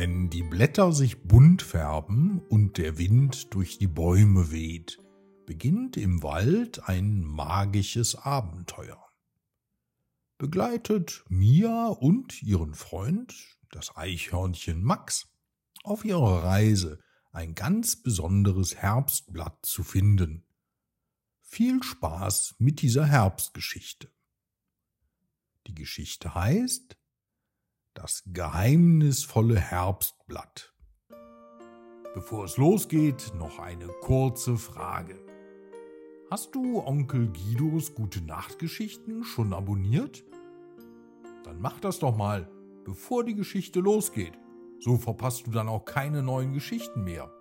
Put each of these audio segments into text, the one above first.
Wenn die Blätter sich bunt färben und der Wind durch die Bäume weht, beginnt im Wald ein magisches Abenteuer. Begleitet Mia und ihren Freund, das Eichhörnchen Max, auf ihrer Reise ein ganz besonderes Herbstblatt zu finden. Viel Spaß mit dieser Herbstgeschichte. Die Geschichte heißt Das geheimnisvolle Herbstblatt. Bevor es losgeht, noch eine kurze Frage. Hast du Onkel Guidos gute Nachtgeschichten schon abonniert? Dann mach das doch mal, bevor die Geschichte losgeht. So verpasst du dann auch keine neuen Geschichten mehr.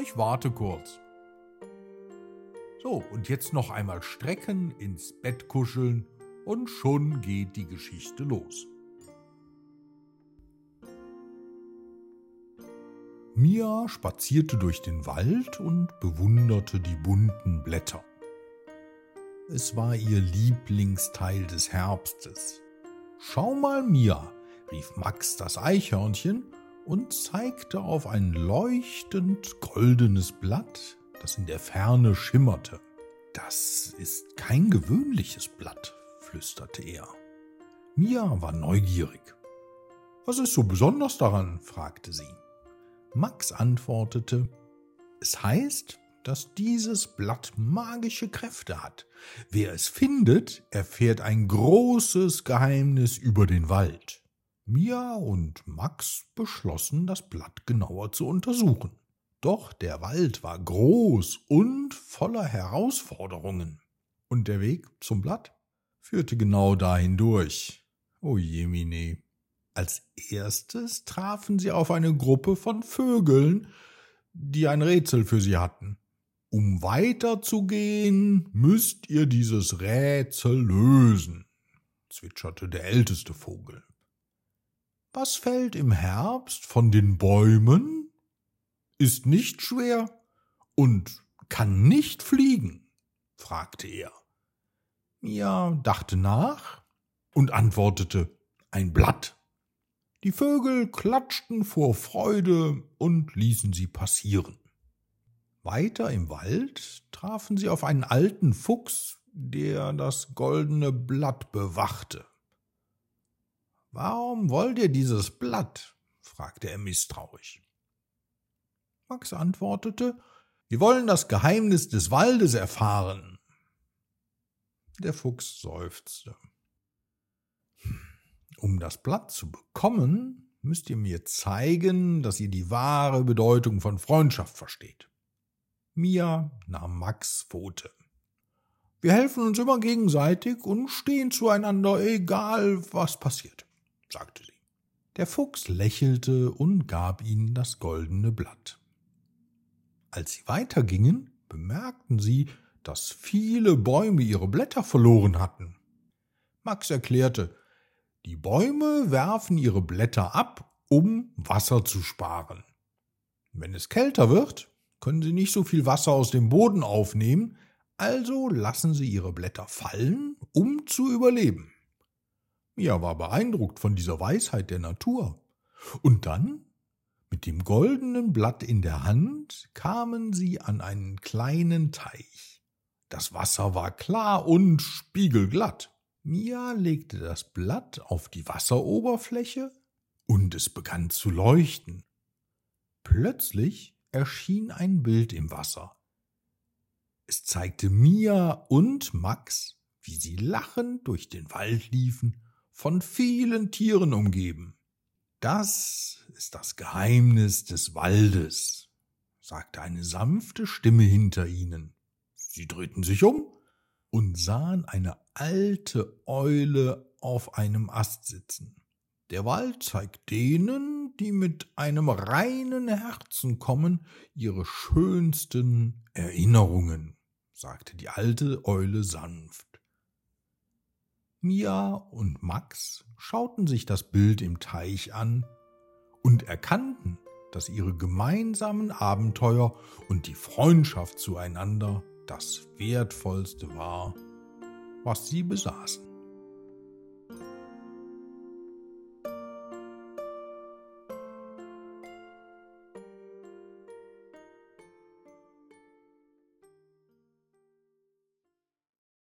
Ich warte kurz. So, und jetzt noch einmal strecken, ins Bett kuscheln und schon geht die Geschichte los. Mia spazierte durch den Wald und bewunderte die bunten Blätter. Es war ihr Lieblingsteil des Herbstes. Schau mal, Mia, rief Max das Eichhörnchen und zeigte auf ein leuchtend goldenes Blatt, das in der Ferne schimmerte. Das ist kein gewöhnliches Blatt, flüsterte er. Mia war neugierig. Was ist so besonders daran? fragte sie. Max antwortete, es heißt, dass dieses Blatt magische Kräfte hat. Wer es findet, erfährt ein großes Geheimnis über den Wald. Mia und Max beschlossen, das Blatt genauer zu untersuchen. Doch der Wald war groß und voller Herausforderungen. Und der Weg zum Blatt führte genau dahin durch. O jemine. Als erstes trafen sie auf eine Gruppe von Vögeln, die ein Rätsel für sie hatten. Um weiterzugehen, müsst ihr dieses Rätsel lösen, zwitscherte der älteste Vogel. Was fällt im Herbst von den Bäumen? Ist nicht schwer und kann nicht fliegen? fragte er. Mia dachte nach und antwortete ein Blatt. Die Vögel klatschten vor Freude und ließen sie passieren. Weiter im Wald trafen sie auf einen alten Fuchs, der das goldene Blatt bewachte. Warum wollt ihr dieses Blatt? fragte er misstrauisch. Max antwortete, wir wollen das Geheimnis des Waldes erfahren. Der Fuchs seufzte. Um das Blatt zu bekommen, müsst ihr mir zeigen, dass ihr die wahre Bedeutung von Freundschaft versteht. Mia nahm Max Pfote. Wir helfen uns immer gegenseitig und stehen zueinander, egal was passiert, sagte sie. Der Fuchs lächelte und gab ihnen das goldene Blatt. Als sie weitergingen, bemerkten sie, dass viele Bäume ihre Blätter verloren hatten. Max erklärte, die Bäume werfen ihre Blätter ab, um Wasser zu sparen. Wenn es kälter wird, können sie nicht so viel Wasser aus dem Boden aufnehmen, also lassen sie ihre Blätter fallen, um zu überleben. Mia war beeindruckt von dieser Weisheit der Natur. Und dann, mit dem goldenen Blatt in der Hand, kamen sie an einen kleinen Teich. Das Wasser war klar und spiegelglatt. Mia legte das Blatt auf die Wasseroberfläche und es begann zu leuchten. Plötzlich erschien ein Bild im Wasser. Es zeigte Mia und Max, wie sie lachend durch den Wald liefen, von vielen Tieren umgeben. Das ist das Geheimnis des Waldes, sagte eine sanfte Stimme hinter ihnen. Sie drehten sich um und sahen eine alte Eule auf einem Ast sitzen. Der Wald zeigt denen, die mit einem reinen Herzen kommen, ihre schönsten Erinnerungen, sagte die alte Eule sanft. Mia und Max schauten sich das Bild im Teich an und erkannten, dass ihre gemeinsamen Abenteuer und die Freundschaft zueinander das Wertvollste war, was sie besaßen.